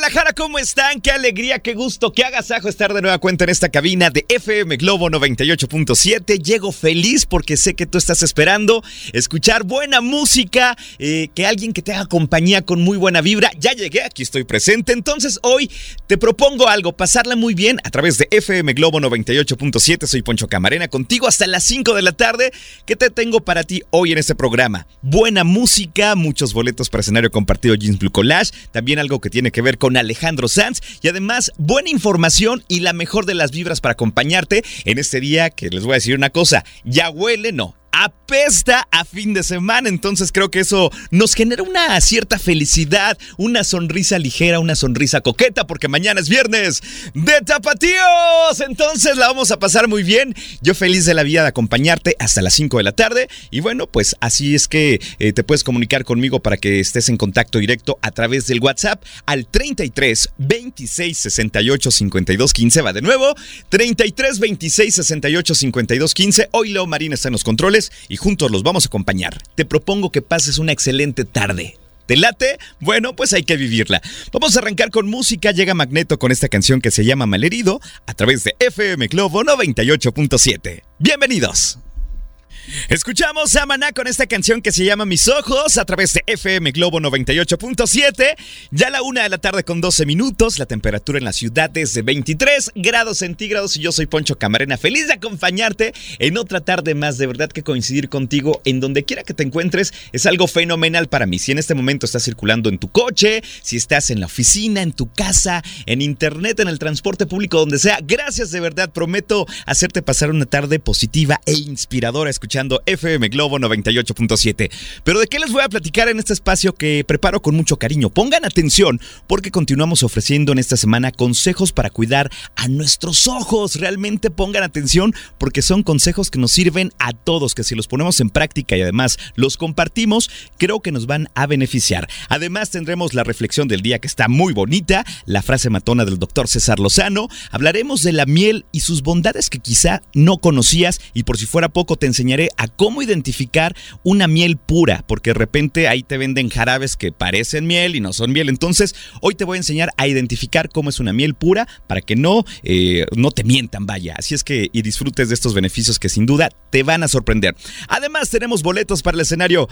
Guadalajara, ¿cómo están? Qué alegría, qué gusto, qué agasajo estar de nueva cuenta en esta cabina de FM Globo 98.7. Llego feliz porque sé que tú estás esperando escuchar buena música, eh, que alguien que te haga compañía con muy buena vibra. Ya llegué, aquí estoy presente. Entonces hoy te propongo algo, pasarla muy bien a través de FM Globo 98.7. Soy Poncho Camarena contigo hasta las 5 de la tarde. ¿Qué te tengo para ti hoy en este programa? Buena música, muchos boletos para escenario compartido Jeans Blue Collage, también algo que tiene que ver con Alejandro Sanz. Y además buena información y la mejor de las vibras para acompañarte en este día que les voy a decir una cosa, ya huele, no, apesta a fin de semana. Entonces creo que eso nos genera una cierta felicidad, una sonrisa ligera, una sonrisa coqueta, porque mañana es viernes de tapatíos. Entonces la vamos a pasar muy bien. Yo feliz de la vida de acompañarte hasta las 5 de la tarde. Y bueno, pues así es que eh, te puedes comunicar conmigo para que estés en contacto directo a través del WhatsApp al 33 26 68 52 15. Va de nuevo, 33 26 68 52 15. Hoy Leo Marina está en los controles y juntos los vamos a acompañar. Te propongo que pases una excelente tarde. ¿Te late? Bueno, pues hay que vivirla. Vamos a arrancar con música. Llega Magneto con esta canción que se llama Malherido a través de FM Globo 98.7. Bienvenidos. Escuchamos a Maná con esta canción que se llama Mis Ojos a través de FM Globo 98.7. Ya la una de la tarde con 12 minutos. La temperatura en la ciudad es de 23 grados centígrados y yo soy Poncho Camarena. Feliz de acompañarte en otra tarde más. De verdad que coincidir contigo en donde quiera que te encuentres es algo fenomenal para mí. Si en este momento estás circulando en tu coche, si estás en la oficina, en tu casa, en internet, en el transporte público, donde sea, gracias de verdad. Prometo hacerte pasar una tarde positiva e inspiradora FM Globo 98.7. Pero ¿de qué les voy a platicar en este espacio que preparo con mucho cariño? Pongan atención porque continuamos ofreciendo en esta semana consejos para cuidar a nuestros ojos. Realmente pongan atención porque son consejos que nos sirven a todos, que si los ponemos en práctica y además los compartimos, creo que nos van a beneficiar. Además tendremos la reflexión del día que está muy bonita, la frase matona del doctor César Lozano, hablaremos de la miel y sus bondades que quizá no conocías y por si fuera poco te enseñaré a cómo identificar una miel pura, porque de repente ahí te venden jarabes que parecen miel y no son miel. Entonces, hoy te voy a enseñar a identificar cómo es una miel pura para que no, eh, no te mientan, vaya. Así es que y disfrutes de estos beneficios que sin duda te van a sorprender. Además, tenemos boletos para el escenario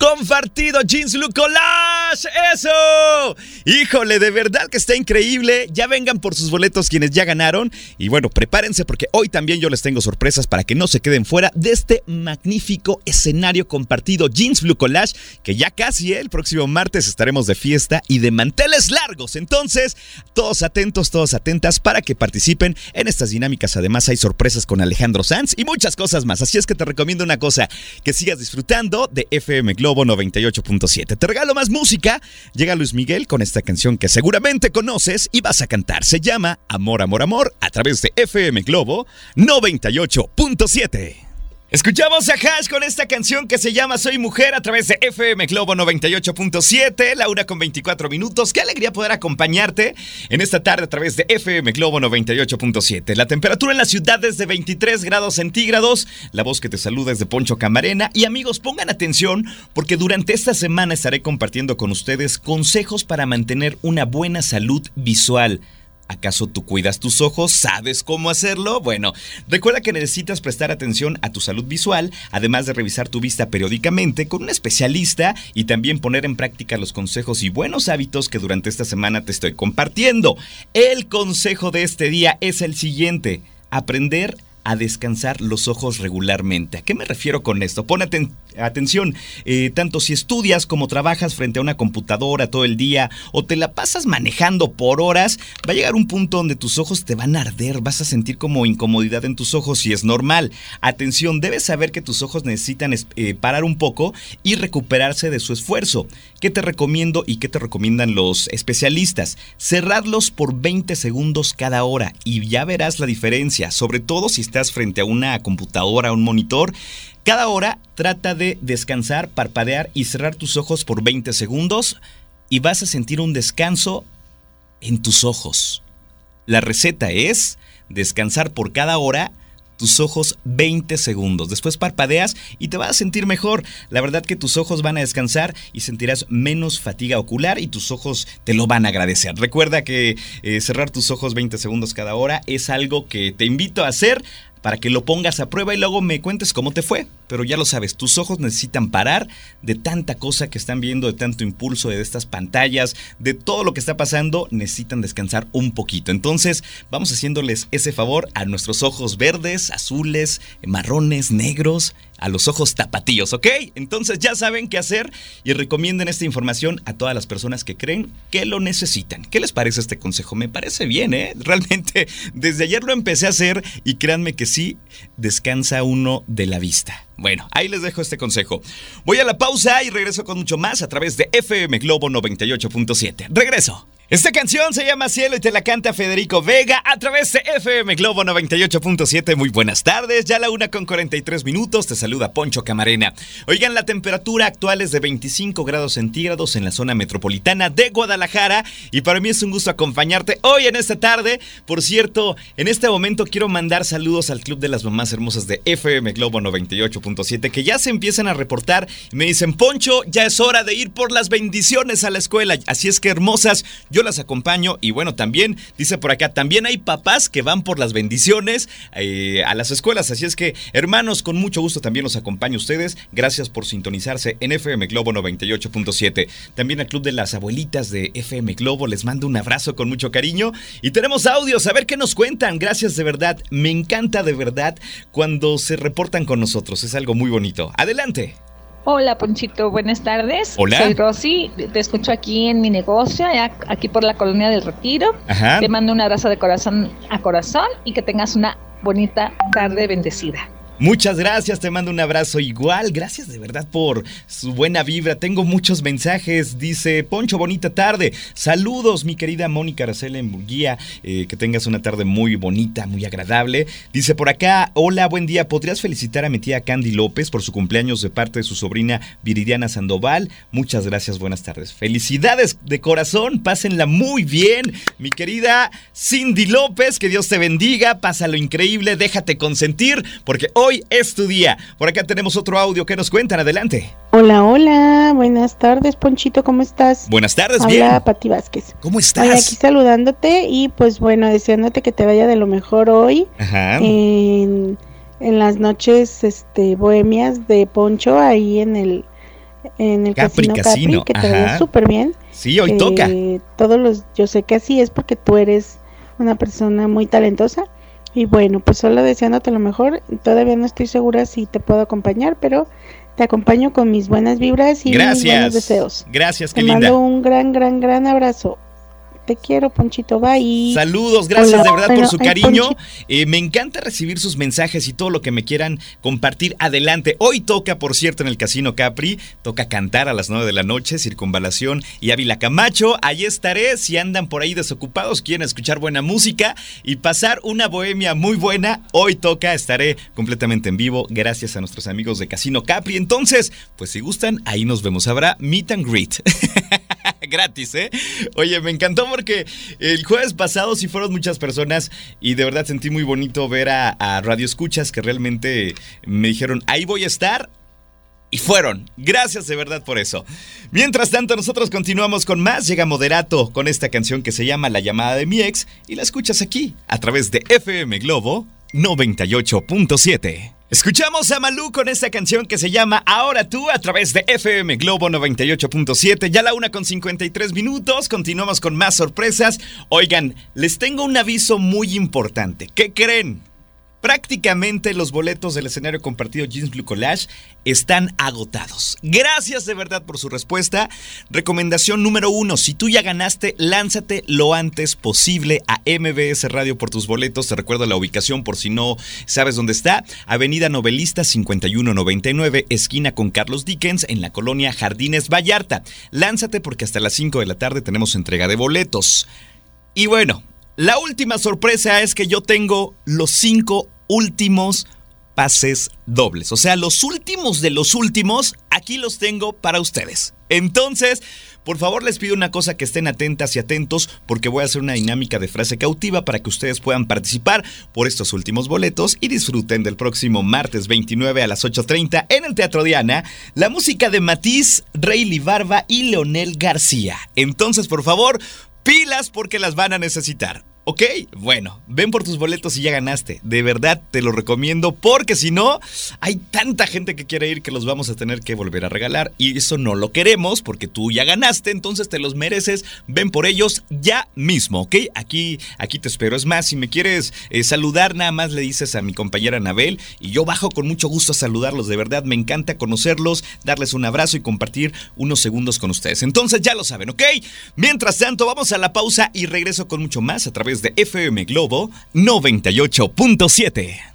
compartido Jeans Blue Collage. ¡Eso! Híjole, de verdad que está increíble. Ya vengan por sus boletos quienes ya ganaron. Y bueno, prepárense porque hoy también yo les tengo sorpresas para que no se queden fuera de este magnífico escenario compartido Jeans Blue Collage. Que ya casi ¿eh? el próximo martes estaremos de fiesta y de manteles largos. Entonces, todos atentos, todos atentas para que participen en estas dinámicas. Además, hay sorpresas con Alejandro Sanz y muchas cosas más. Así es que te recomiendo una cosa: que sigas disfrutando de FM Globo 98.7. Te regalo más música. Llega Luis Miguel con esta canción que seguramente conoces y vas a cantar. Se llama Amor, Amor, Amor a través de FM Globo 98.7. Escuchamos a Hash con esta canción que se llama Soy Mujer a través de FM Globo 98.7, la una con 24 minutos. Qué alegría poder acompañarte en esta tarde a través de FM Globo 98.7. La temperatura en la ciudad es de 23 grados centígrados. La voz que te saluda es de Poncho Camarena. Y amigos, pongan atención porque durante esta semana estaré compartiendo con ustedes consejos para mantener una buena salud visual. ¿Acaso tú cuidas tus ojos? ¿Sabes cómo hacerlo? Bueno, recuerda que necesitas prestar atención a tu salud visual, además de revisar tu vista periódicamente con un especialista y también poner en práctica los consejos y buenos hábitos que durante esta semana te estoy compartiendo. El consejo de este día es el siguiente, aprender a descansar los ojos regularmente. ¿A qué me refiero con esto? Pon atención, eh, tanto si estudias como trabajas frente a una computadora todo el día o te la pasas manejando por horas, va a llegar un punto donde tus ojos te van a arder, vas a sentir como incomodidad en tus ojos y es normal. Atención, debes saber que tus ojos necesitan eh, parar un poco y recuperarse de su esfuerzo. ¿Qué te recomiendo y qué te recomiendan los especialistas? Cerrarlos por 20 segundos cada hora y ya verás la diferencia, sobre todo si estás frente a una computadora, un monitor, cada hora trata de descansar, parpadear y cerrar tus ojos por 20 segundos y vas a sentir un descanso en tus ojos. La receta es descansar por cada hora tus ojos 20 segundos. Después parpadeas y te vas a sentir mejor. La verdad que tus ojos van a descansar y sentirás menos fatiga ocular y tus ojos te lo van a agradecer. Recuerda que eh, cerrar tus ojos 20 segundos cada hora es algo que te invito a hacer para que lo pongas a prueba y luego me cuentes cómo te fue. Pero ya lo sabes, tus ojos necesitan parar de tanta cosa que están viendo, de tanto impulso, de estas pantallas, de todo lo que está pasando, necesitan descansar un poquito. Entonces, vamos haciéndoles ese favor a nuestros ojos verdes, azules, marrones, negros, a los ojos tapatíos, ¿ok? Entonces ya saben qué hacer y recomienden esta información a todas las personas que creen que lo necesitan. ¿Qué les parece este consejo? Me parece bien, ¿eh? Realmente, desde ayer lo empecé a hacer y créanme que sí, descansa uno de la vista. Bueno, ahí les dejo este consejo. Voy a la pausa y regreso con mucho más a través de FM Globo 98.7. Regreso. Esta canción se llama Cielo y te la canta Federico Vega a través de FM Globo 98.7. Muy buenas tardes, ya la una con 43 minutos. Te saluda Poncho Camarena. Oigan, la temperatura actual es de 25 grados centígrados en la zona metropolitana de Guadalajara y para mí es un gusto acompañarte hoy en esta tarde. Por cierto, en este momento quiero mandar saludos al Club de las Mamás Hermosas de FM Globo 98.7 que ya se empiezan a reportar y me dicen, Poncho, ya es hora de ir por las bendiciones a la escuela. Así es que hermosas, yo las acompaño y bueno, también dice por acá, también hay papás que van por las bendiciones eh, a las escuelas, así es que hermanos, con mucho gusto también los acompaño a ustedes, gracias por sintonizarse en FM Globo 98.7, también al Club de las Abuelitas de FM Globo, les mando un abrazo con mucho cariño. Y tenemos audios, a ver qué nos cuentan, gracias de verdad, me encanta de verdad cuando se reportan con nosotros, es algo muy bonito, adelante. Hola, Ponchito, buenas tardes. Hola. Soy Rosy, te escucho aquí en mi negocio, aquí por la colonia del Retiro. Ajá. Te mando un abrazo de corazón a corazón y que tengas una bonita tarde bendecida. Muchas gracias, te mando un abrazo igual. Gracias de verdad por su buena vibra. Tengo muchos mensajes. Dice Poncho, bonita tarde. Saludos, mi querida Mónica Aracela en Burguía. Eh, que tengas una tarde muy bonita, muy agradable. Dice por acá, hola, buen día. ¿Podrías felicitar a mi tía Candy López por su cumpleaños de parte de su sobrina Viridiana Sandoval? Muchas gracias, buenas tardes. Felicidades de corazón, pásenla muy bien. Mi querida Cindy López, que Dios te bendiga, pásalo increíble, déjate consentir, porque hoy hoy es tu día. Por acá tenemos otro audio que nos cuentan. Adelante. Hola, hola. Buenas tardes, Ponchito. ¿Cómo estás? Buenas tardes, Hola, bien. Pati Vázquez. ¿Cómo estás? Hoy aquí saludándote y pues bueno, deseándote que te vaya de lo mejor hoy Ajá. en, en las noches este bohemias de Poncho ahí en el en el Capri casino, Casino, Capri, que te vaya súper bien. sí, hoy toca. Todos los, yo sé que así es porque tú eres una persona muy talentosa. Y bueno, pues solo deseándote lo mejor. Todavía no estoy segura si te puedo acompañar, pero te acompaño con mis buenas vibras y mis buenos deseos. Gracias, Te qué linda. mando un gran, gran, gran abrazo. Te quiero, Ponchito. Bye. Saludos, gracias Hola, de verdad por su cariño. Eh, me encanta recibir sus mensajes y todo lo que me quieran compartir. Adelante. Hoy toca, por cierto, en el Casino Capri. Toca cantar a las 9 de la noche, Circunvalación y Ávila Camacho. Allí estaré. Si andan por ahí desocupados, quieren escuchar buena música y pasar una bohemia muy buena, hoy toca. Estaré completamente en vivo. Gracias a nuestros amigos de Casino Capri. Entonces, pues si gustan, ahí nos vemos. Habrá meet and greet. Gratis, ¿eh? Oye, me encantó porque el jueves pasado sí fueron muchas personas y de verdad sentí muy bonito ver a, a Radio Escuchas que realmente me dijeron, ahí voy a estar. Y fueron. Gracias de verdad por eso. Mientras tanto, nosotros continuamos con más. Llega Moderato con esta canción que se llama La llamada de mi ex y la escuchas aquí a través de FM Globo 98.7. Escuchamos a Malú con esta canción que se llama Ahora tú a través de FM Globo 98.7. Ya la una con 53 minutos. Continuamos con más sorpresas. Oigan, les tengo un aviso muy importante. ¿Qué creen? Prácticamente los boletos del escenario compartido Jeans Blue Collage están agotados. Gracias de verdad por su respuesta. Recomendación número uno, si tú ya ganaste, lánzate lo antes posible a MBS Radio por tus boletos. Te recuerdo la ubicación por si no sabes dónde está. Avenida Novelista 5199, esquina con Carlos Dickens, en la colonia Jardines Vallarta. Lánzate porque hasta las 5 de la tarde tenemos entrega de boletos. Y bueno, la última sorpresa es que yo tengo los cinco últimos pases dobles. O sea, los últimos de los últimos, aquí los tengo para ustedes. Entonces, por favor les pido una cosa que estén atentas y atentos porque voy a hacer una dinámica de frase cautiva para que ustedes puedan participar por estos últimos boletos y disfruten del próximo martes 29 a las 8.30 en el Teatro Diana la música de Matiz, Rayleigh Barba y Leonel García. Entonces, por favor, pilas porque las van a necesitar. Ok, bueno, ven por tus boletos y ya ganaste. De verdad te lo recomiendo porque si no, hay tanta gente que quiere ir que los vamos a tener que volver a regalar y eso no lo queremos porque tú ya ganaste, entonces te los mereces. Ven por ellos ya mismo, ¿ok? Aquí, aquí te espero. Es más, si me quieres eh, saludar, nada más le dices a mi compañera Anabel y yo bajo con mucho gusto a saludarlos. De verdad, me encanta conocerlos, darles un abrazo y compartir unos segundos con ustedes. Entonces ya lo saben, ¿ok? Mientras tanto, vamos a la pausa y regreso con mucho más a través de FM Globo 98.7.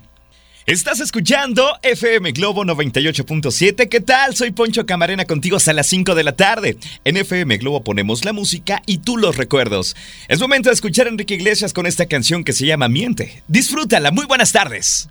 Estás escuchando FM Globo 98.7. ¿Qué tal? Soy Poncho Camarena contigo hasta las 5 de la tarde. En FM Globo ponemos la música y tú los recuerdos. Es momento de escuchar a Enrique Iglesias con esta canción que se llama Miente. Disfrútala. Muy buenas tardes.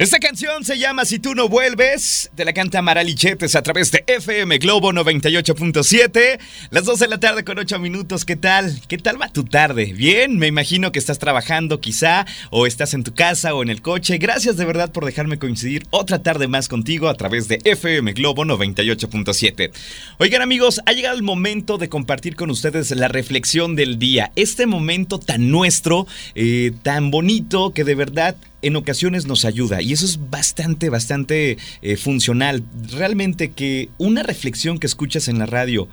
Esta canción se llama Si tú no vuelves, te la canta Maralichetes a través de FM Globo 98.7, las 2 de la tarde con 8 minutos, ¿qué tal? ¿Qué tal va tu tarde? Bien, me imagino que estás trabajando quizá, o estás en tu casa o en el coche. Gracias de verdad por dejarme coincidir otra tarde más contigo a través de FM Globo 98.7. Oigan amigos, ha llegado el momento de compartir con ustedes la reflexión del día, este momento tan nuestro, eh, tan bonito, que de verdad en ocasiones nos ayuda y eso es bastante, bastante eh, funcional. Realmente que una reflexión que escuchas en la radio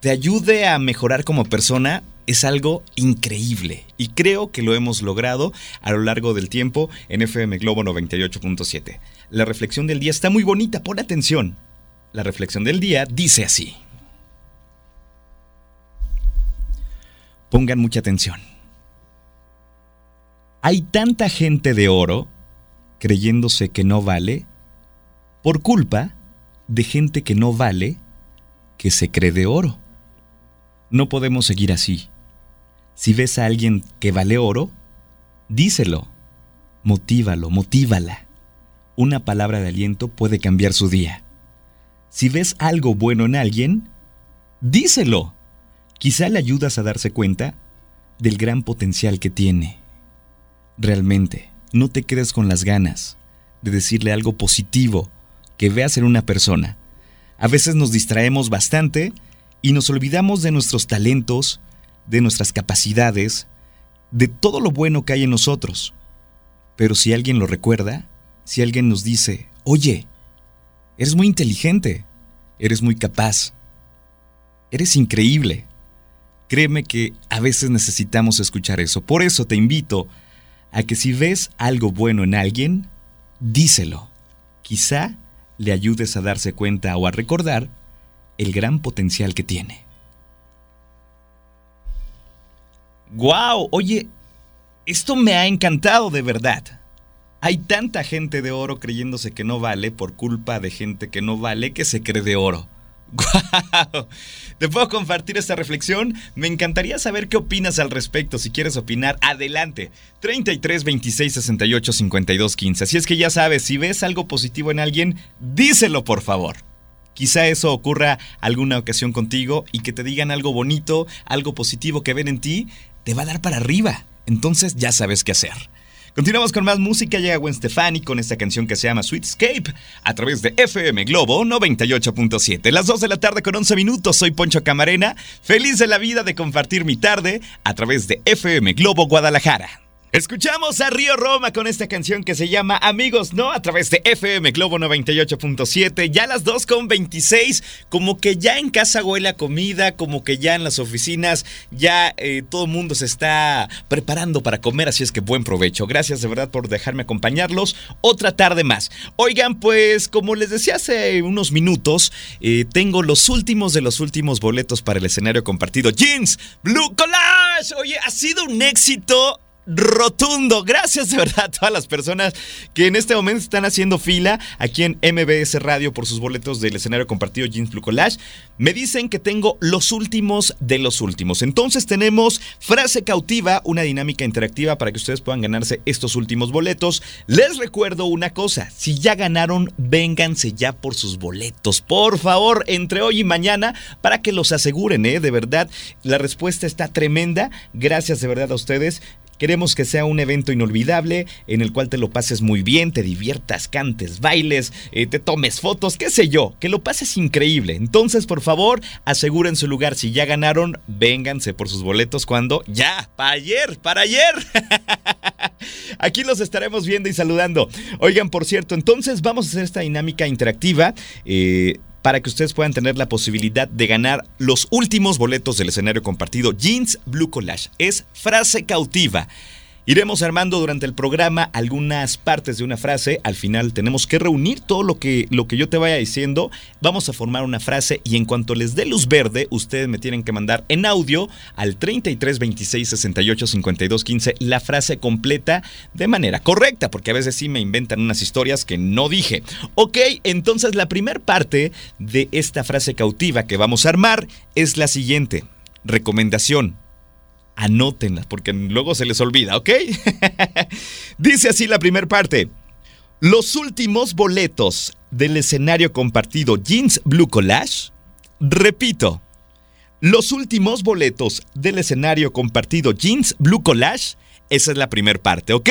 te ayude a mejorar como persona es algo increíble y creo que lo hemos logrado a lo largo del tiempo en FM Globo 98.7. La reflexión del día está muy bonita, pon atención. La reflexión del día dice así. Pongan mucha atención. Hay tanta gente de oro creyéndose que no vale por culpa de gente que no vale que se cree de oro. No podemos seguir así. Si ves a alguien que vale oro, díselo, motívalo, motívala. Una palabra de aliento puede cambiar su día. Si ves algo bueno en alguien, díselo. Quizá le ayudas a darse cuenta del gran potencial que tiene realmente. No te quedes con las ganas de decirle algo positivo que veas en una persona. A veces nos distraemos bastante y nos olvidamos de nuestros talentos, de nuestras capacidades, de todo lo bueno que hay en nosotros. Pero si alguien lo recuerda, si alguien nos dice, oye, eres muy inteligente, eres muy capaz, eres increíble, créeme que a veces necesitamos escuchar eso. Por eso te invito a que si ves algo bueno en alguien, díselo. Quizá le ayudes a darse cuenta o a recordar el gran potencial que tiene. ¡Guau! Oye, esto me ha encantado de verdad. Hay tanta gente de oro creyéndose que no vale por culpa de gente que no vale que se cree de oro. ¡Guau! ¿Te puedo compartir esta reflexión? Me encantaría saber qué opinas al respecto. Si quieres opinar, adelante. 33 26 68 52 15. Así es que ya sabes, si ves algo positivo en alguien, díselo por favor. Quizá eso ocurra alguna ocasión contigo y que te digan algo bonito, algo positivo que ven en ti, te va a dar para arriba. Entonces ya sabes qué hacer. Continuamos con más música. Llega Gwen Stefani con esta canción que se llama Sweetscape a través de FM Globo 98.7. Las 2 de la tarde con 11 minutos. Soy Poncho Camarena. Feliz de la vida de compartir mi tarde a través de FM Globo Guadalajara. Escuchamos a Río Roma con esta canción que se llama Amigos No a través de FM Globo 98.7. Ya las 2 con 26, como que ya en casa huele a comida, como que ya en las oficinas ya eh, todo el mundo se está preparando para comer, así es que buen provecho. Gracias de verdad por dejarme acompañarlos otra tarde más. Oigan, pues como les decía hace unos minutos, eh, tengo los últimos de los últimos boletos para el escenario compartido. Jeans, Blue Collage. Oye, ha sido un éxito rotundo. Gracias de verdad a todas las personas que en este momento están haciendo fila aquí en MBS Radio por sus boletos del escenario compartido Jeans Blue Collage. Me dicen que tengo los últimos de los últimos. Entonces tenemos frase cautiva, una dinámica interactiva para que ustedes puedan ganarse estos últimos boletos. Les recuerdo una cosa, si ya ganaron, vénganse ya por sus boletos. Por favor, entre hoy y mañana para que los aseguren, ¿eh? De verdad, la respuesta está tremenda. Gracias de verdad a ustedes. Queremos que sea un evento inolvidable en el cual te lo pases muy bien, te diviertas, cantes, bailes, eh, te tomes fotos, qué sé yo, que lo pases increíble. Entonces, por favor, aseguren su lugar. Si ya ganaron, vénganse por sus boletos cuando ya, para ayer, para ayer. Aquí los estaremos viendo y saludando. Oigan, por cierto, entonces vamos a hacer esta dinámica interactiva. Eh, para que ustedes puedan tener la posibilidad de ganar los últimos boletos del escenario compartido Jeans Blue Collage. Es frase cautiva. Iremos armando durante el programa algunas partes de una frase. Al final tenemos que reunir todo lo que, lo que yo te vaya diciendo. Vamos a formar una frase y en cuanto les dé luz verde, ustedes me tienen que mandar en audio al 33 26 68 52 15 la frase completa de manera correcta, porque a veces sí me inventan unas historias que no dije. Ok, entonces la primera parte de esta frase cautiva que vamos a armar es la siguiente. Recomendación anótenlas porque luego se les olvida, ¿ok? Dice así la primera parte. Los últimos boletos del escenario compartido Jeans Blue Collage. Repito, los últimos boletos del escenario compartido Jeans Blue Collage esa es la primera parte, ¿ok?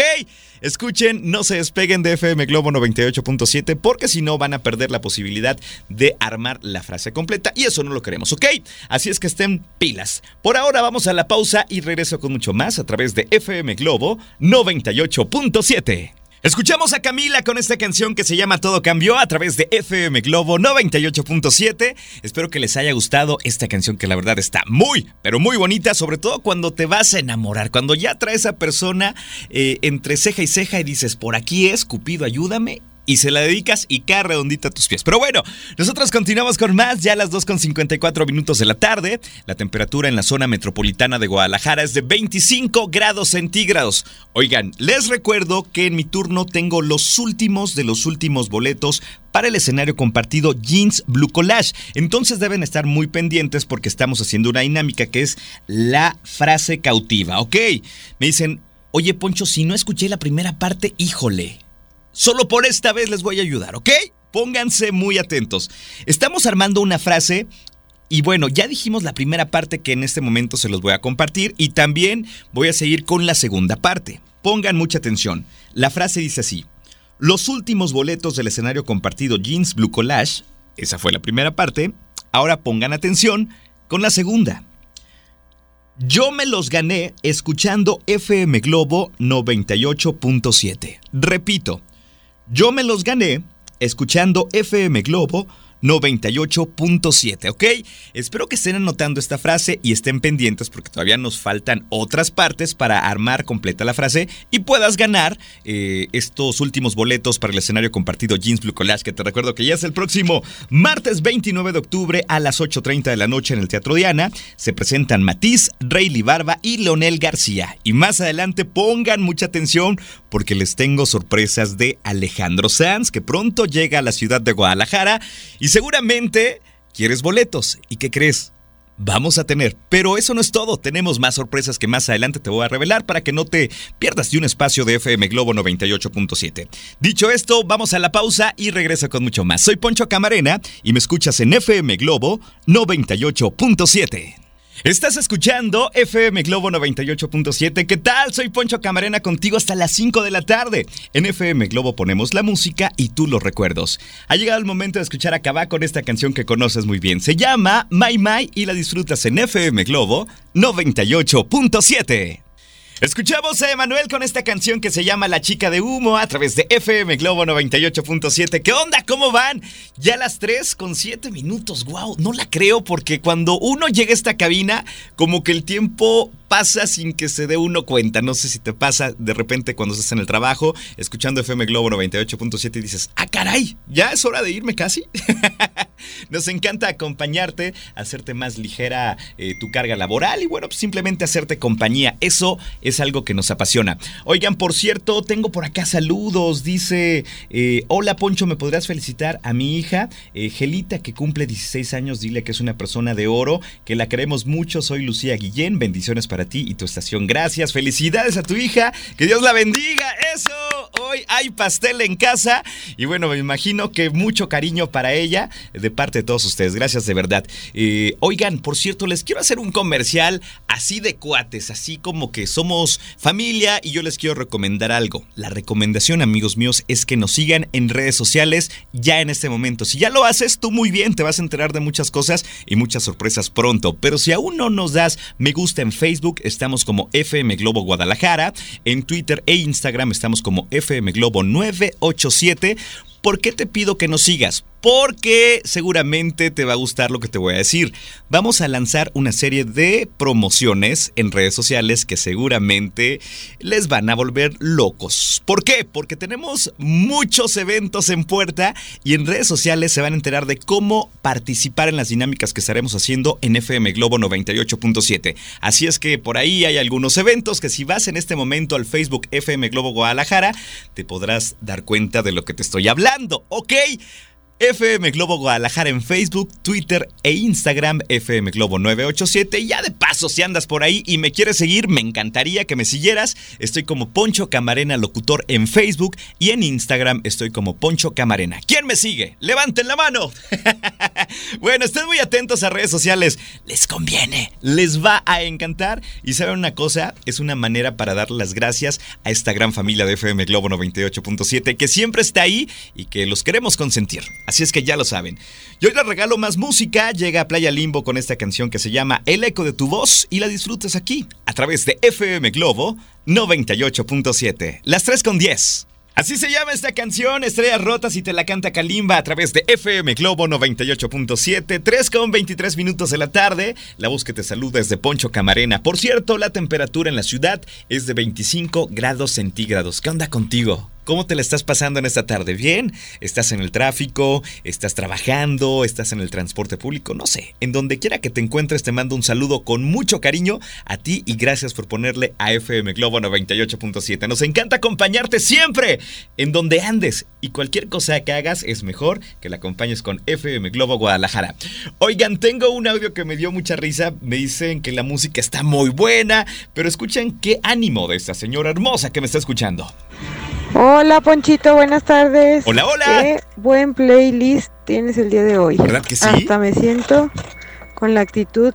Escuchen, no se despeguen de FM Globo 98.7 porque si no van a perder la posibilidad de armar la frase completa y eso no lo queremos, ¿ok? Así es que estén pilas. Por ahora vamos a la pausa y regreso con mucho más a través de FM Globo 98.7. Escuchamos a Camila con esta canción que se llama Todo Cambió a través de FM Globo 98.7. Espero que les haya gustado esta canción que la verdad está muy, pero muy bonita, sobre todo cuando te vas a enamorar, cuando ya traes a persona eh, entre ceja y ceja y dices, por aquí es, Cupido, ayúdame y se la dedicas y cae redondita a tus pies. Pero bueno, nosotros continuamos con más, ya a las 2.54 minutos de la tarde. La temperatura en la zona metropolitana de Guadalajara es de 25 grados centígrados. Oigan, les recuerdo que en mi turno tengo los últimos de los últimos boletos para el escenario compartido Jeans Blue Collage. Entonces deben estar muy pendientes porque estamos haciendo una dinámica que es la frase cautiva, ¿ok? Me dicen, oye Poncho, si no escuché la primera parte, híjole. Solo por esta vez les voy a ayudar, ¿ok? Pónganse muy atentos. Estamos armando una frase y bueno, ya dijimos la primera parte que en este momento se los voy a compartir y también voy a seguir con la segunda parte. Pongan mucha atención. La frase dice así. Los últimos boletos del escenario compartido Jeans Blue Collage, esa fue la primera parte, ahora pongan atención con la segunda. Yo me los gané escuchando FM Globo 98.7. Repito, yo me los gané escuchando FM Globo 98.7, ¿ok? Espero que estén anotando esta frase y estén pendientes porque todavía nos faltan otras partes para armar completa la frase y puedas ganar eh, estos últimos boletos para el escenario compartido Jeans Blue Collage, que te recuerdo que ya es el próximo martes 29 de octubre a las 8.30 de la noche en el Teatro Diana. Se presentan Matiz, Rayleigh Barba y Leonel García. Y más adelante pongan mucha atención porque les tengo sorpresas de Alejandro Sanz, que pronto llega a la ciudad de Guadalajara y seguramente quieres boletos. ¿Y qué crees? Vamos a tener, pero eso no es todo, tenemos más sorpresas que más adelante te voy a revelar para que no te pierdas de un espacio de FM Globo 98.7. Dicho esto, vamos a la pausa y regreso con mucho más. Soy Poncho Camarena y me escuchas en FM Globo 98.7. Estás escuchando FM Globo 98.7. ¿Qué tal? Soy Poncho Camarena contigo hasta las 5 de la tarde. En FM Globo ponemos la música y tú los recuerdos. Ha llegado el momento de escuchar a con esta canción que conoces muy bien. Se llama My My y la disfrutas en FM Globo 98.7. Escuchamos a Emanuel con esta canción que se llama La chica de humo a través de FM Globo 98.7. ¿Qué onda? ¿Cómo van? Ya las 3 con 7 minutos. Wow, no la creo porque cuando uno llega a esta cabina, como que el tiempo pasa sin que se dé uno cuenta. No sé si te pasa de repente cuando estás en el trabajo, escuchando FM Globo 98.7 y dices, ah, caray, ya es hora de irme casi. Nos encanta acompañarte, hacerte más ligera eh, tu carga laboral y bueno, pues simplemente hacerte compañía. Eso es algo que nos apasiona. Oigan, por cierto, tengo por acá saludos. Dice, eh, hola Poncho, ¿me podrías felicitar a mi hija, eh, Gelita, que cumple 16 años? Dile que es una persona de oro, que la queremos mucho. Soy Lucía Guillén. Bendiciones para ti y tu estación. Gracias. Felicidades a tu hija. Que Dios la bendiga. Eso. Hoy hay pastel en casa. Y bueno, me imagino que mucho cariño para ella parte de todos ustedes. Gracias de verdad. Eh, oigan, por cierto, les quiero hacer un comercial así de cuates, así como que somos familia y yo les quiero recomendar algo. La recomendación, amigos míos, es que nos sigan en redes sociales ya en este momento. Si ya lo haces, tú muy bien, te vas a enterar de muchas cosas y muchas sorpresas pronto. Pero si aún no nos das me gusta en Facebook, estamos como FM Globo Guadalajara. En Twitter e Instagram estamos como FM Globo 987. ¿Por qué te pido que nos sigas? porque seguramente te va a gustar lo que te voy a decir. Vamos a lanzar una serie de promociones en redes sociales que seguramente les van a volver locos. ¿Por qué? Porque tenemos muchos eventos en puerta y en redes sociales se van a enterar de cómo participar en las dinámicas que estaremos haciendo en FM Globo 98.7. Así es que por ahí hay algunos eventos que si vas en este momento al Facebook FM Globo Guadalajara, te podrás dar cuenta de lo que te estoy hablando, ¿ok? FM Globo Guadalajara en Facebook, Twitter e Instagram, FM Globo 987. Y ya de paso, si andas por ahí y me quieres seguir, me encantaría que me siguieras. Estoy como Poncho Camarena Locutor en Facebook y en Instagram estoy como Poncho Camarena. ¿Quién me sigue? ¡Levanten la mano! bueno, estén muy atentos a redes sociales. Les conviene, les va a encantar. Y saben una cosa, es una manera para dar las gracias a esta gran familia de FM Globo 98.7 que siempre está ahí y que los queremos consentir. Así es que ya lo saben. Y hoy les regalo más música. Llega a Playa Limbo con esta canción que se llama El eco de tu voz y la disfrutas aquí a través de FM Globo 98.7. Las 3 con 10. Así se llama esta canción, Estrellas Rotas y te la canta Kalimba a través de FM Globo 98.7, 3 con 23 minutos de la tarde. La voz que te saluda es de Poncho Camarena. Por cierto, la temperatura en la ciudad es de 25 grados centígrados. ¿Qué onda contigo? ¿Cómo te la estás pasando en esta tarde? ¿Bien? ¿Estás en el tráfico? ¿Estás trabajando? ¿Estás en el transporte público? No sé. En donde quiera que te encuentres te mando un saludo con mucho cariño a ti y gracias por ponerle a FM Globo 98.7. Nos encanta acompañarte siempre en donde andes y cualquier cosa que hagas es mejor que la acompañes con FM Globo Guadalajara. Oigan, tengo un audio que me dio mucha risa. Me dicen que la música está muy buena, pero escuchen qué ánimo de esta señora hermosa que me está escuchando. Hola Ponchito, buenas tardes. Hola, hola. Qué buen playlist tienes el día de hoy. ¿Verdad que sí? Hasta me siento con la actitud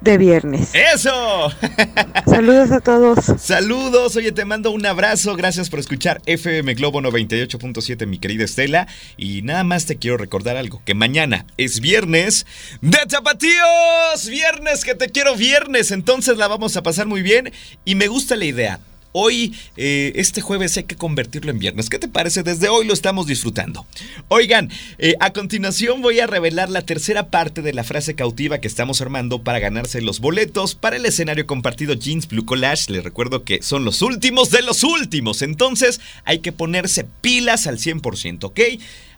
de viernes. ¡Eso! Saludos a todos. Saludos, oye, te mando un abrazo. Gracias por escuchar FM Globo 98.7, mi querida Estela. Y nada más te quiero recordar algo: que mañana es viernes de Tapatíos. Viernes, que te quiero viernes. Entonces la vamos a pasar muy bien. Y me gusta la idea. Hoy, eh, este jueves, hay que convertirlo en viernes. ¿Qué te parece? Desde hoy lo estamos disfrutando. Oigan, eh, a continuación voy a revelar la tercera parte de la frase cautiva que estamos armando para ganarse los boletos para el escenario compartido Jeans Blue Collage. Les recuerdo que son los últimos de los últimos. Entonces, hay que ponerse pilas al 100%, ¿ok?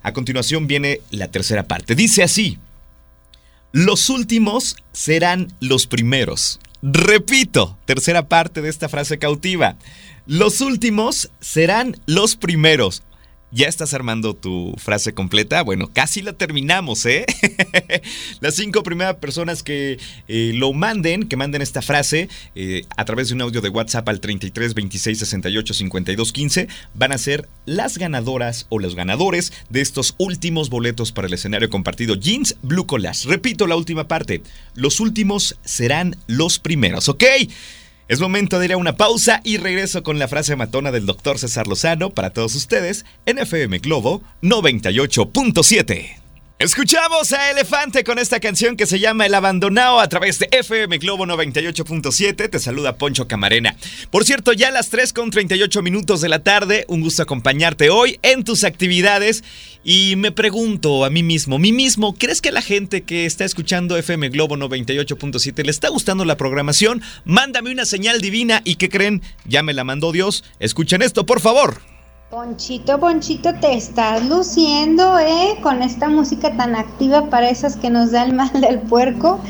A continuación viene la tercera parte. Dice así. Los últimos serán los primeros. Repito, tercera parte de esta frase cautiva. Los últimos serán los primeros. ¿Ya estás armando tu frase completa? Bueno, casi la terminamos, ¿eh? Las cinco primeras personas que eh, lo manden, que manden esta frase eh, a través de un audio de WhatsApp al 33 26 68 52 15, van a ser las ganadoras o los ganadores de estos últimos boletos para el escenario compartido Jeans Blue Collage. Repito la última parte. Los últimos serán los primeros, ¿ok? Es momento de ir a una pausa y regreso con la frase matona del doctor César Lozano para todos ustedes en FM Globo 98.7. Escuchamos a Elefante con esta canción que se llama El Abandonado a través de FM Globo 98.7. Te saluda Poncho Camarena. Por cierto, ya a las 3 con 38 minutos de la tarde, un gusto acompañarte hoy en tus actividades. Y me pregunto a mí mismo, mí mismo, ¿crees que la gente que está escuchando FM Globo 98.7 le está gustando la programación? Mándame una señal divina y ¿qué creen? Ya me la mandó Dios. Escuchen esto, por favor. Ponchito, Ponchito, te estás luciendo, ¿eh? Con esta música tan activa para esas que nos da el mal del puerco.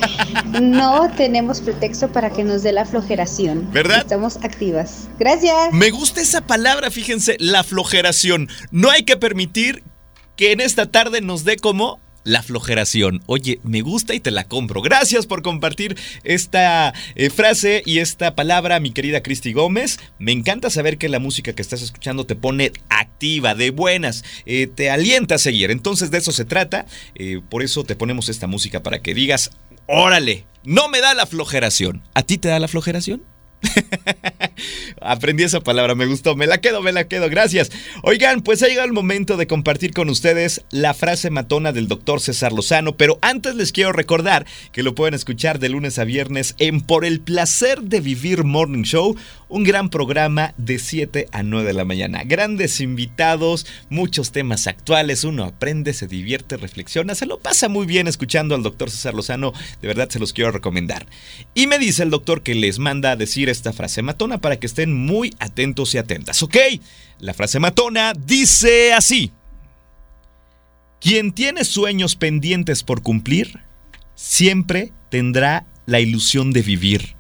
No tenemos pretexto para que nos dé la flojeración. ¿Verdad? Estamos activas. Gracias. Me gusta esa palabra, fíjense, la flojeración. No hay que permitir que en esta tarde nos dé como la flojeración. Oye, me gusta y te la compro. Gracias por compartir esta eh, frase y esta palabra, mi querida Cristi Gómez. Me encanta saber que la música que estás escuchando te pone activa, de buenas, eh, te alienta a seguir. Entonces de eso se trata. Eh, por eso te ponemos esta música para que digas, órale, no me da la flojeración. ¿A ti te da la flojeración? Aprendí esa palabra, me gustó, me la quedo, me la quedo, gracias. Oigan, pues ha llegado el momento de compartir con ustedes la frase matona del doctor César Lozano, pero antes les quiero recordar que lo pueden escuchar de lunes a viernes en Por el Placer de Vivir Morning Show, un gran programa de 7 a 9 de la mañana. Grandes invitados, muchos temas actuales, uno aprende, se divierte, reflexiona, se lo pasa muy bien escuchando al doctor César Lozano, de verdad se los quiero recomendar. Y me dice el doctor que les manda a decir esta frase matona para que estén muy atentos y atentas, ¿ok? La frase matona dice así. Quien tiene sueños pendientes por cumplir, siempre tendrá la ilusión de vivir.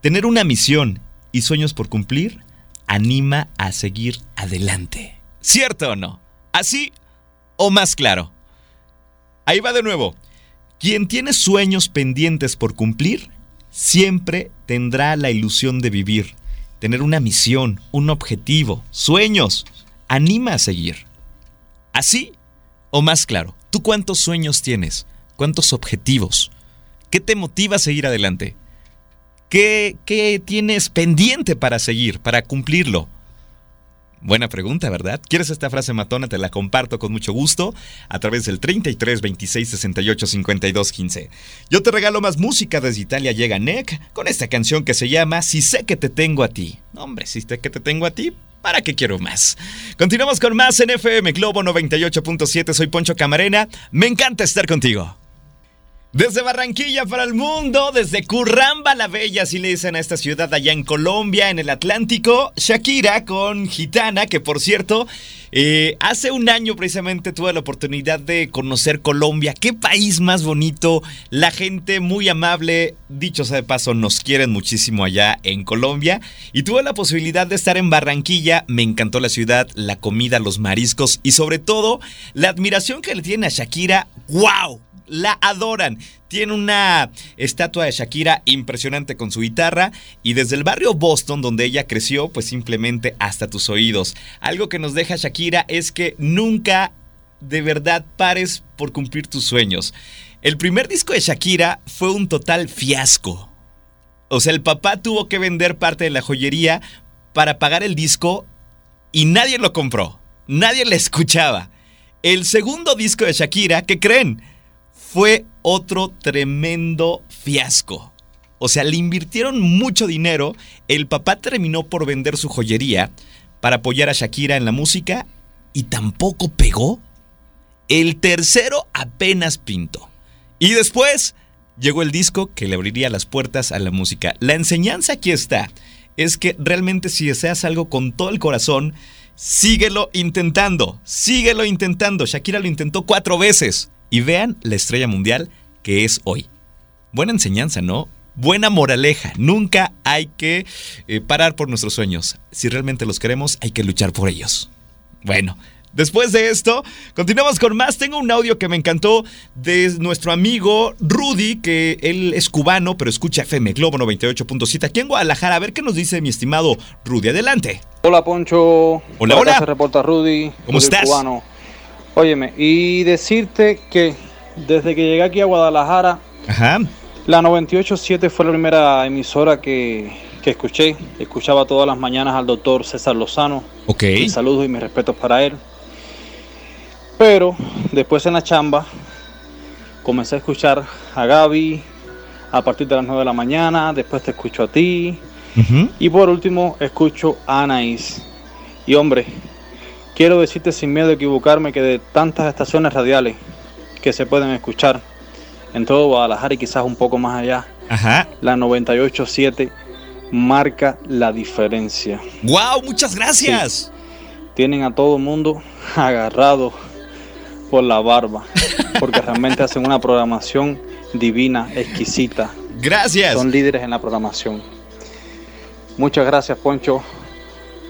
Tener una misión y sueños por cumplir anima a seguir adelante. ¿Cierto o no? ¿Así o más claro? Ahí va de nuevo. Quien tiene sueños pendientes por cumplir, siempre tendrá la ilusión de vivir, tener una misión, un objetivo, sueños. Anima a seguir. ¿Así o más claro? ¿Tú cuántos sueños tienes? ¿Cuántos objetivos? ¿Qué te motiva a seguir adelante? ¿Qué, ¿Qué, tienes pendiente para seguir, para cumplirlo? Buena pregunta, ¿verdad? ¿Quieres esta frase matona? Te la comparto con mucho gusto a través del 33 26 68 52 15. Yo te regalo más música desde Italia llega Nick con esta canción que se llama Si sé que te tengo a ti. Hombre, si sé que te tengo a ti, ¿Para qué quiero más? Continuamos con más en FM Globo 98.7. Soy Poncho Camarena. Me encanta estar contigo. Desde Barranquilla para el mundo, desde Curramba la Bella, si le dicen a esta ciudad allá en Colombia, en el Atlántico, Shakira con Gitana, que por cierto, eh, hace un año precisamente tuve la oportunidad de conocer Colombia. Qué país más bonito, la gente muy amable, dicho sea de paso, nos quieren muchísimo allá en Colombia. Y tuve la posibilidad de estar en Barranquilla, me encantó la ciudad, la comida, los mariscos y sobre todo la admiración que le tiene a Shakira. ¡Wow! La adoran. Tiene una estatua de Shakira impresionante con su guitarra y desde el barrio Boston donde ella creció, pues simplemente hasta tus oídos. Algo que nos deja Shakira es que nunca de verdad pares por cumplir tus sueños. El primer disco de Shakira fue un total fiasco. O sea, el papá tuvo que vender parte de la joyería para pagar el disco y nadie lo compró. Nadie le escuchaba. El segundo disco de Shakira, ¿qué creen? Fue otro tremendo fiasco. O sea, le invirtieron mucho dinero, el papá terminó por vender su joyería para apoyar a Shakira en la música y tampoco pegó. El tercero apenas pintó. Y después llegó el disco que le abriría las puertas a la música. La enseñanza aquí está. Es que realmente si deseas algo con todo el corazón, síguelo intentando. Síguelo intentando. Shakira lo intentó cuatro veces y vean la estrella mundial que es hoy. Buena enseñanza, ¿no? Buena moraleja. Nunca hay que eh, parar por nuestros sueños. Si realmente los queremos, hay que luchar por ellos. Bueno, Después de esto, continuamos con más. Tengo un audio que me encantó de nuestro amigo Rudy, que él es cubano, pero escucha FM Globo 98.7 aquí en Guadalajara. A ver qué nos dice mi estimado Rudy. Adelante. Hola, Poncho. Hola, hola. Se reporta Rudy. ¿Cómo estás? Cubano. Óyeme, y decirte que desde que llegué aquí a Guadalajara, la 98.7 fue la primera emisora que, escuché. Escuchaba todas las mañanas al doctor César Lozano. Ok. Mis saludos y mis respetos para él. Pero después en la chamba comencé a escuchar a Gaby a partir de las 9 de la mañana, después te escucho a ti y por último escucho a Anaís. Y hombre, quiero decirte sin miedo a equivocarme que de tantas estaciones radiales que se pueden escuchar en todo Guadalajara y quizás un poco más allá, la 98.7 marca la diferencia. ¡Wow! Muchas gracias. Tienen a todo el mundo agarrado por la barba, porque realmente hacen una programación divina, exquisita. Gracias. Son líderes en la programación. Muchas gracias, Poncho,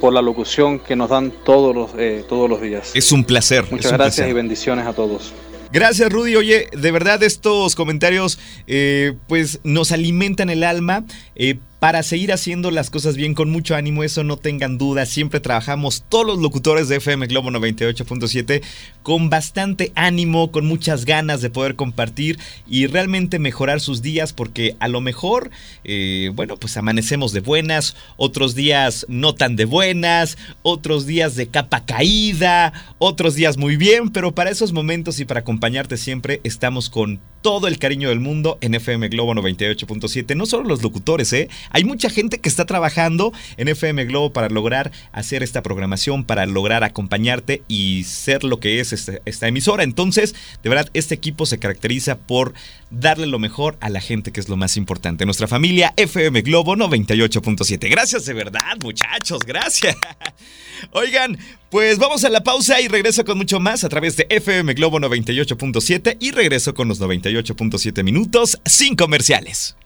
por la locución que nos dan todos los, eh, todos los días. Es un placer. Muchas gracias y bendiciones a todos. Gracias, Rudy. Oye, de verdad estos comentarios eh, pues nos alimentan el alma. Eh, para seguir haciendo las cosas bien con mucho ánimo, eso no tengan duda. Siempre trabajamos todos los locutores de FM Globo 98.7 con bastante ánimo, con muchas ganas de poder compartir y realmente mejorar sus días porque a lo mejor, eh, bueno, pues amanecemos de buenas, otros días no tan de buenas, otros días de capa caída, otros días muy bien, pero para esos momentos y para acompañarte siempre estamos con todo el cariño del mundo en FM Globo 98.7. No solo los locutores, ¿eh? Hay mucha gente que está trabajando en FM Globo para lograr hacer esta programación, para lograr acompañarte y ser lo que es esta, esta emisora. Entonces, de verdad, este equipo se caracteriza por darle lo mejor a la gente, que es lo más importante. Nuestra familia FM Globo 98.7. Gracias de verdad, muchachos, gracias. Oigan, pues vamos a la pausa y regreso con mucho más a través de FM Globo 98.7 y regreso con los 98.7 minutos sin comerciales.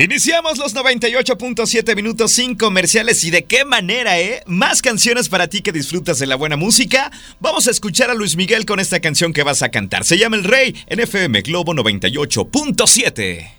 Iniciamos los 98.7 minutos sin comerciales y de qué manera, ¿eh? Más canciones para ti que disfrutas de la buena música. Vamos a escuchar a Luis Miguel con esta canción que vas a cantar. Se llama El Rey en FM Globo 98.7.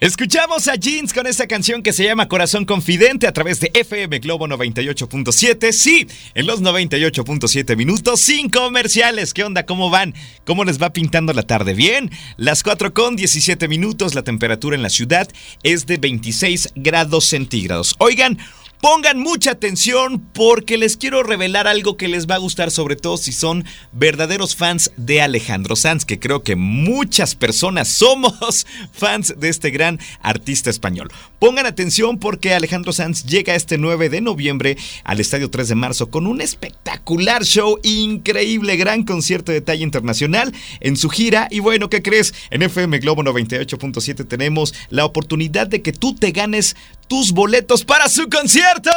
Escuchamos a Jeans con esta canción que se llama Corazón Confidente a través de FM Globo 98.7. Sí, en los 98.7 minutos sin comerciales. ¿Qué onda? ¿Cómo van? ¿Cómo les va pintando la tarde? Bien, las 4 con 17 minutos. La temperatura en la ciudad es de 26 grados centígrados. Oigan, Pongan mucha atención porque les quiero revelar algo que les va a gustar, sobre todo si son verdaderos fans de Alejandro Sanz, que creo que muchas personas somos fans de este gran artista español. Pongan atención porque Alejandro Sanz llega este 9 de noviembre al Estadio 3 de marzo con un espectacular show, increíble, gran concierto de talla internacional en su gira. Y bueno, ¿qué crees? En FM Globo 98.7 tenemos la oportunidad de que tú te ganes tus boletos para su concierto.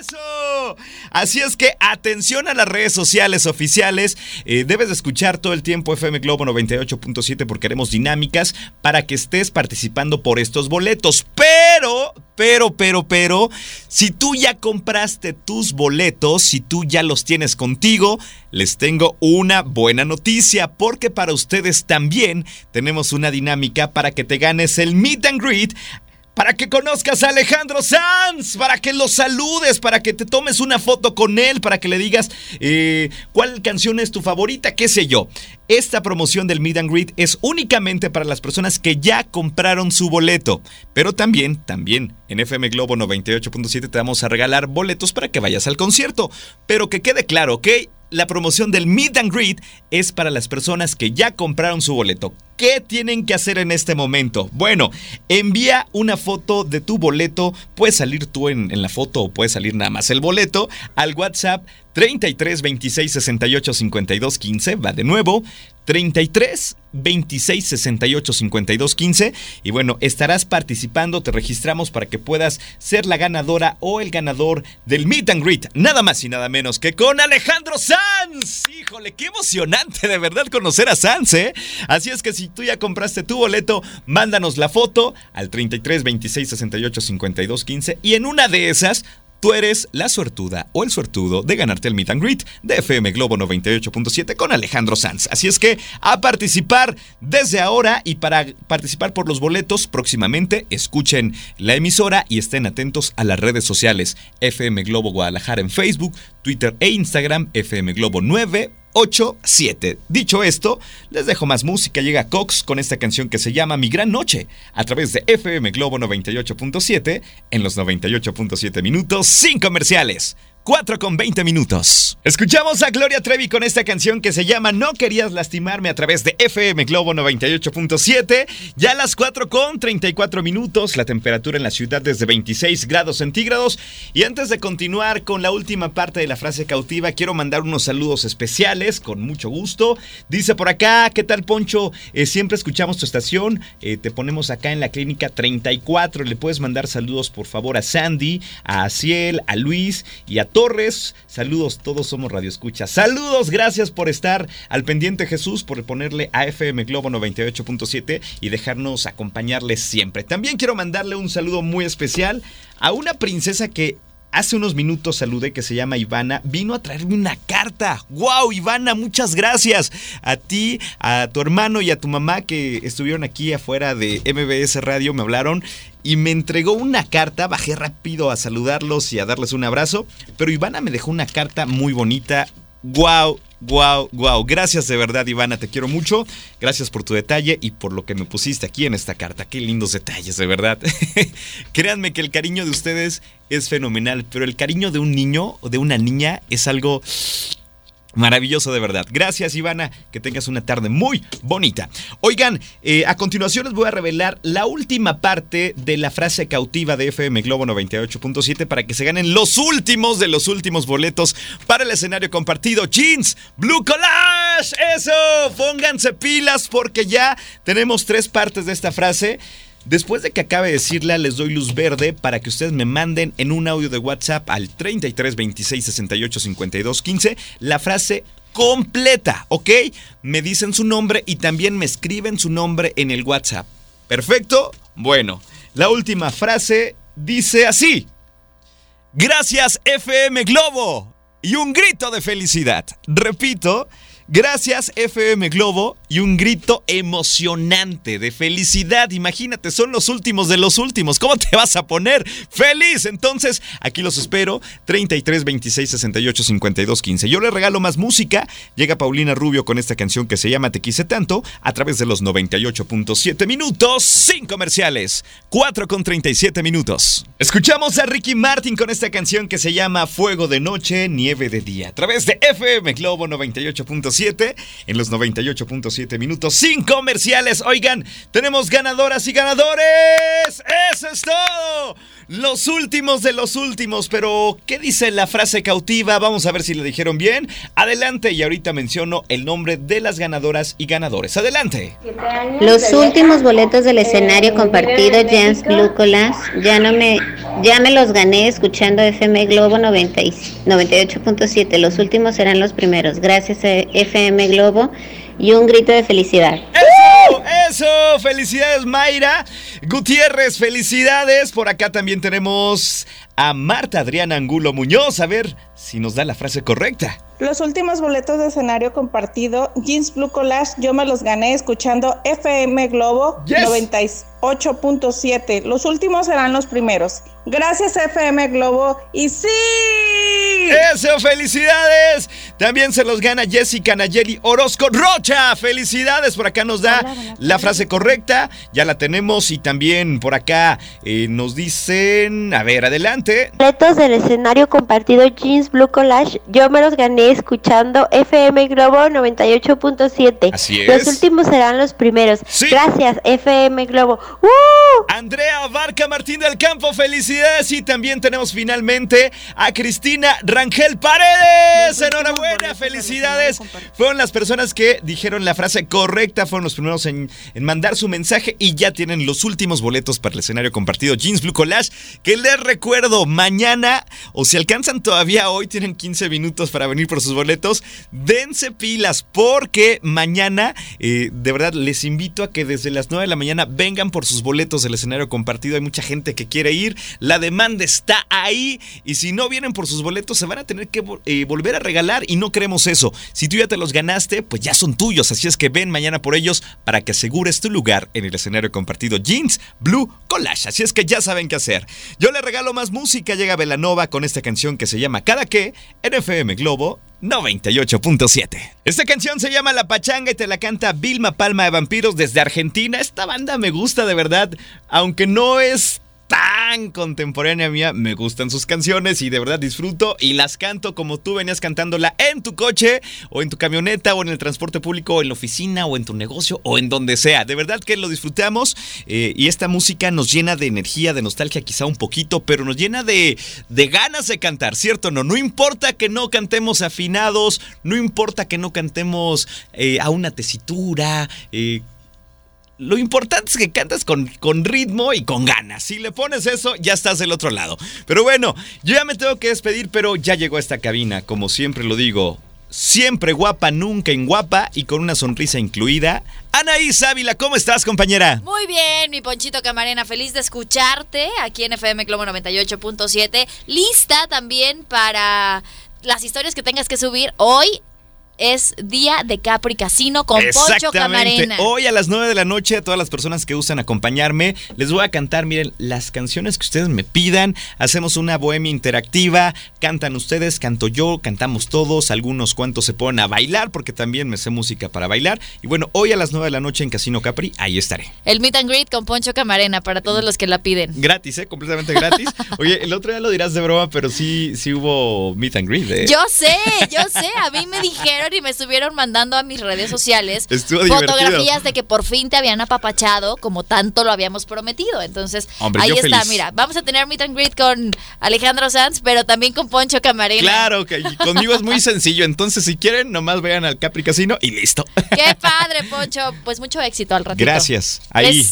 ¡Eso! Así es que atención a las redes sociales oficiales. Eh, debes de escuchar todo el tiempo FM Globo 98.7 porque haremos dinámicas para que estés participando por estos boletos. Pero, pero, pero, pero, si tú ya compraste tus boletos, si tú ya los tienes contigo, les tengo una buena noticia porque para ustedes también tenemos una dinámica para que te ganes el meet and greet para que conozcas a Alejandro Sanz, para que lo saludes, para que te tomes una foto con él, para que le digas eh, cuál canción es tu favorita, qué sé yo. Esta promoción del Meet and Greet es únicamente para las personas que ya compraron su boleto, pero también, también en FM Globo 98.7 te vamos a regalar boletos para que vayas al concierto. Pero que quede claro, ¿ok? la promoción del Meet and Greet es para las personas que ya compraron su boleto. ¿Qué tienen que hacer en este momento? Bueno, envía una foto de tu boleto. Puedes salir tú en, la foto o puede salir nada más el boleto al WhatsApp 33 26 68 52 15. Va de nuevo. 33 26 68 52 15 y bueno, estarás participando, te registramos para que puedas ser la ganadora o el ganador del Meet and Greet, nada más y nada menos que con Alejandro Sanz. Híjole, qué emocionante de verdad conocer a Sanz, ¿eh? Así es que si tú ya compraste tu boleto, mándanos la foto al 33 26 68 52 15 y en una de esas tú eres la suertuda o el suertudo de ganarte el Meet and Greet de FM Globo 98.7 con Alejandro Sanz. Así es que a participar desde ahora y para participar por los boletos próximamente, escuchen la emisora y estén atentos a las redes sociales FM Globo Guadalajara en Facebook, Twitter e Instagram, FM Globo 9 8-7. Dicho esto, les dejo más música. Llega Cox con esta canción que se llama Mi Gran Noche a través de FM Globo 98.7 en los 98.7 minutos sin comerciales. 4 con 20 minutos. Escuchamos a Gloria Trevi con esta canción que se llama No querías lastimarme a través de FM Globo 98.7. Ya a las 4 con 34 minutos, la temperatura en la ciudad es de 26 grados centígrados. Y antes de continuar con la última parte de la frase cautiva, quiero mandar unos saludos especiales con mucho gusto. Dice por acá, ¿qué tal Poncho? Eh, siempre escuchamos tu estación, eh, te ponemos acá en la clínica 34. Le puedes mandar saludos por favor a Sandy, a Ciel, a Luis y a Torres. Saludos, todos somos Radio Escucha. Saludos, gracias por estar al pendiente Jesús, por ponerle a FM Globo 98.7 y dejarnos acompañarles siempre. También quiero mandarle un saludo muy especial a una princesa que hace unos minutos saludé que se llama Ivana, vino a traerme una carta. ¡Wow, Ivana! Muchas gracias a ti, a tu hermano y a tu mamá que estuvieron aquí afuera de MBS Radio, me hablaron y me entregó una carta. Bajé rápido a saludarlos y a darles un abrazo, pero Ivana me dejó una carta muy bonita. ¡Wow! Wow, wow. Gracias de verdad, Ivana. Te quiero mucho. Gracias por tu detalle y por lo que me pusiste aquí en esta carta. Qué lindos detalles, de verdad. Créanme que el cariño de ustedes es fenomenal, pero el cariño de un niño o de una niña es algo Maravilloso de verdad. Gracias Ivana, que tengas una tarde muy bonita. Oigan, eh, a continuación les voy a revelar la última parte de la frase cautiva de FM Globo 98.7 para que se ganen los últimos de los últimos boletos para el escenario compartido. Jeans, Blue Collage, eso, pónganse pilas porque ya tenemos tres partes de esta frase. Después de que acabe de decirla, les doy luz verde para que ustedes me manden en un audio de WhatsApp al 33 26 68 52 15 la frase completa, ¿ok? Me dicen su nombre y también me escriben su nombre en el WhatsApp. ¿Perfecto? Bueno, la última frase dice así. Gracias FM Globo y un grito de felicidad. Repito, Gracias FM Globo y un grito emocionante de felicidad. Imagínate, son los últimos de los últimos. ¿Cómo te vas a poner feliz? Entonces, aquí los espero. 33 26 68 52 15. Yo le regalo más música. Llega Paulina Rubio con esta canción que se llama Te quise tanto a través de los 98.7 minutos sin comerciales. 4 con 37 minutos. Escuchamos a Ricky Martin con esta canción que se llama Fuego de noche, nieve de día a través de FM Globo 98.7 en los 98.7 minutos sin comerciales. Oigan, tenemos ganadoras y ganadores. Eso es todo. Los últimos de los últimos, pero ¿qué dice la frase cautiva? Vamos a ver si le dijeron bien. Adelante y ahorita menciono el nombre de las ganadoras y ganadores. Adelante. Los últimos boletos del escenario compartido James Blue ya no me ya me los gané escuchando FM Globo 98.7. Los últimos serán los primeros. Gracias a FM Globo y un grito de felicidad. ¡Eso! ¡Eso! Felicidades, Mayra. Gutiérrez, felicidades. Por acá también tenemos a Marta Adriana Angulo Muñoz. A ver si nos da la frase correcta. Los últimos boletos de escenario compartido, Jeans Blue Collage, yo me los gané escuchando FM Globo 98.7. Los últimos serán los primeros. Gracias FM Globo y sí. Eso, felicidades. También se los gana Jessica Nayeli Orozco Rocha. Felicidades. Por acá nos da la frase correcta. Ya la tenemos y también por acá eh, nos dicen, a ver, adelante. Boletos del escenario compartido Jeans Blue Collage, yo me los gané escuchando FM Globo 98.7. Así es. Los últimos serán los primeros. Gracias, FM Globo. ¡Uh! Andrea Barca Martín del Campo, felicidades. Y también tenemos finalmente a Cristina Rangel Paredes. Enhorabuena, felicidades. Fueron las personas que dijeron la frase correcta, fueron los primeros en, en mandar su mensaje y ya tienen los últimos boletos para el escenario compartido Jeans Blue Collage. Que les recuerdo, mañana, o si alcanzan todavía hoy, tienen 15 minutos para venir por sus boletos, dense pilas porque mañana eh, de verdad les invito a que desde las 9 de la mañana vengan por sus boletos del escenario compartido. Hay mucha gente que quiere ir, la demanda está ahí y si no vienen por sus boletos se van a tener que eh, volver a regalar y no queremos eso. Si tú ya te los ganaste, pues ya son tuyos, así es que ven mañana por ellos para que asegures tu lugar en el escenario compartido Jeans Blue Collage. Así es que ya saben qué hacer. Yo le regalo más música, llega Velanova con esta canción que se llama Cada que en FM Globo 98.7. Esta canción se llama La Pachanga y te la canta Vilma Palma de Vampiros desde Argentina. Esta banda me gusta de verdad, aunque no es tan contemporánea mía. Me gustan sus canciones y de verdad disfruto y las canto como tú venías cantándola en tu coche o en tu camioneta o en el transporte público o en la oficina o en tu negocio o en donde sea. De verdad que lo disfrutamos eh, y esta música nos llena de energía, de nostalgia quizá un poquito, pero nos llena de, de ganas de cantar, ¿cierto? No, no importa que no cantemos afinados, no importa que no cantemos eh, a una tesitura. Eh, lo importante es que cantas con, con, ritmo y con ganas. Si le pones eso, ya estás del otro lado. Pero bueno, yo ya me tengo que despedir, pero ya llegó a esta cabina, como siempre lo digo. Siempre guapa, nunca en guapa y con una sonrisa incluida. Anaís Ávila, ¿cómo estás, compañera? Muy bien, mi Ponchito Camarena, feliz de escucharte aquí en FM Globo 98.7. Lista también para las historias que tengas que subir hoy es día de Capri Casino con Poncho Camarena. Hoy a las 9 de la noche, a todas las personas que usan acompañarme, les voy a cantar, miren, las canciones que ustedes me pidan. Hacemos una bohemia interactiva, cantan ustedes, canto yo, cantamos todos, algunos cuantos se ponen a bailar, porque también me sé música para bailar. Y bueno, hoy a las 9 de la noche en Casino Capri, ahí estaré. El meet and greet con Poncho Camarena para todos los que la piden. Gratis, ¿eh? Completamente gratis. Oye, el otro día lo dirás de broma, pero sí, sí hubo meet and greet, ¿eh? Yo sé, yo sé, a mí me dijeron y me estuvieron mandando a mis redes sociales fotografías de que por fin te habían apapachado como tanto lo habíamos prometido. Entonces, ahí está, mira, vamos a tener meet and greet con Alejandro Sanz, pero también con Poncho Camarena. Claro, que conmigo es muy sencillo. Entonces, si quieren, nomás vayan al Capri Casino y listo. Qué padre, Poncho. Pues mucho éxito al ratito. Gracias. Ahí.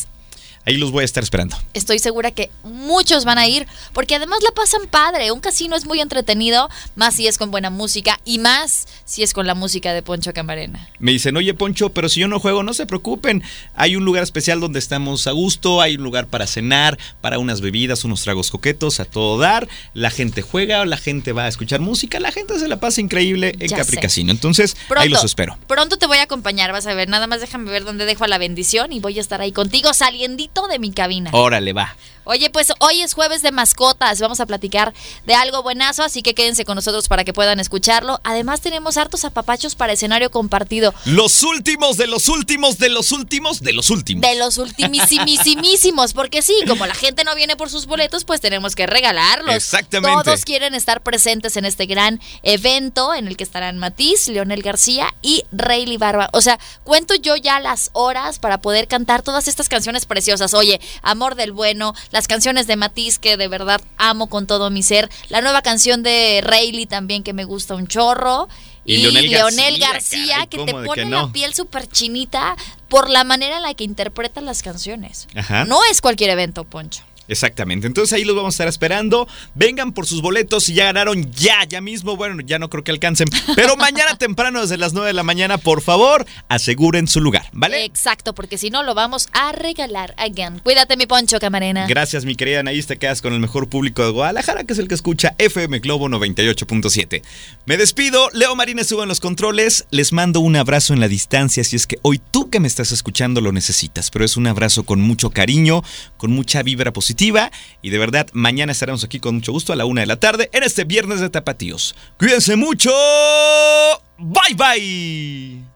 Ahí los voy a estar esperando. Estoy segura que muchos van a ir porque además la pasan padre. Un casino es muy entretenido, más si es con buena música y más si es con la música de Poncho Camarena. Me dicen, oye Poncho, pero si yo no juego, no se preocupen. Hay un lugar especial donde estamos a gusto, hay un lugar para cenar, para unas bebidas, unos tragos coquetos, a todo dar. La gente juega, la gente va a escuchar música, la gente se la pasa increíble en Capri Casino. Entonces, ahí los espero. Pronto te voy a acompañar, vas a ver. Nada más déjame ver dónde dejo a la bendición y voy a estar ahí contigo saliendo de mi cabina. Órale, va. Oye, pues hoy es jueves de mascotas. Vamos a platicar de algo buenazo, así que quédense con nosotros para que puedan escucharlo. Además, tenemos hartos apapachos para escenario compartido. Los últimos, de los últimos, de los últimos, de los últimos. De los ultimísimísimos. Porque sí, como la gente no viene por sus boletos, pues tenemos que regalarlos. Exactamente. Todos quieren estar presentes en este gran evento en el que estarán Matiz, Leonel García y Rayleigh Barba. O sea, cuento yo ya las horas para poder cantar todas estas canciones preciosas. Oye, Amor del Bueno, las canciones de Matiz que de verdad amo con todo mi ser, la nueva canción de Rayleigh también que me gusta un chorro. Y, Leonel García, que te pone la piel súper chinita por la manera en la que interpreta las canciones. No es cualquier evento, Poncho. Exactamente. Entonces ahí los vamos a estar esperando. Vengan por sus boletos si ya ganaron ya, ya mismo. Bueno, ya no creo que alcancen. Pero mañana temprano, desde las 9 de la mañana, por favor, aseguren su lugar, ¿vale? Exacto, porque si no, lo vamos a regalar again. Cuídate, mi poncho, camarena. Gracias, mi querida Anaís. Te quedas con el mejor público de Guadalajara, que es el que escucha FM Globo 98.7. Me despido. Leo Marínez subo en los controles. Les mando un abrazo en la distancia si es que hoy tú que me estás escuchando lo necesitas. Pero es un abrazo con mucho cariño, con mucha vibra y de verdad, mañana estaremos aquí con mucho gusto a la una de la tarde en este viernes de Tapatíos. Cuídense mucho. Bye bye.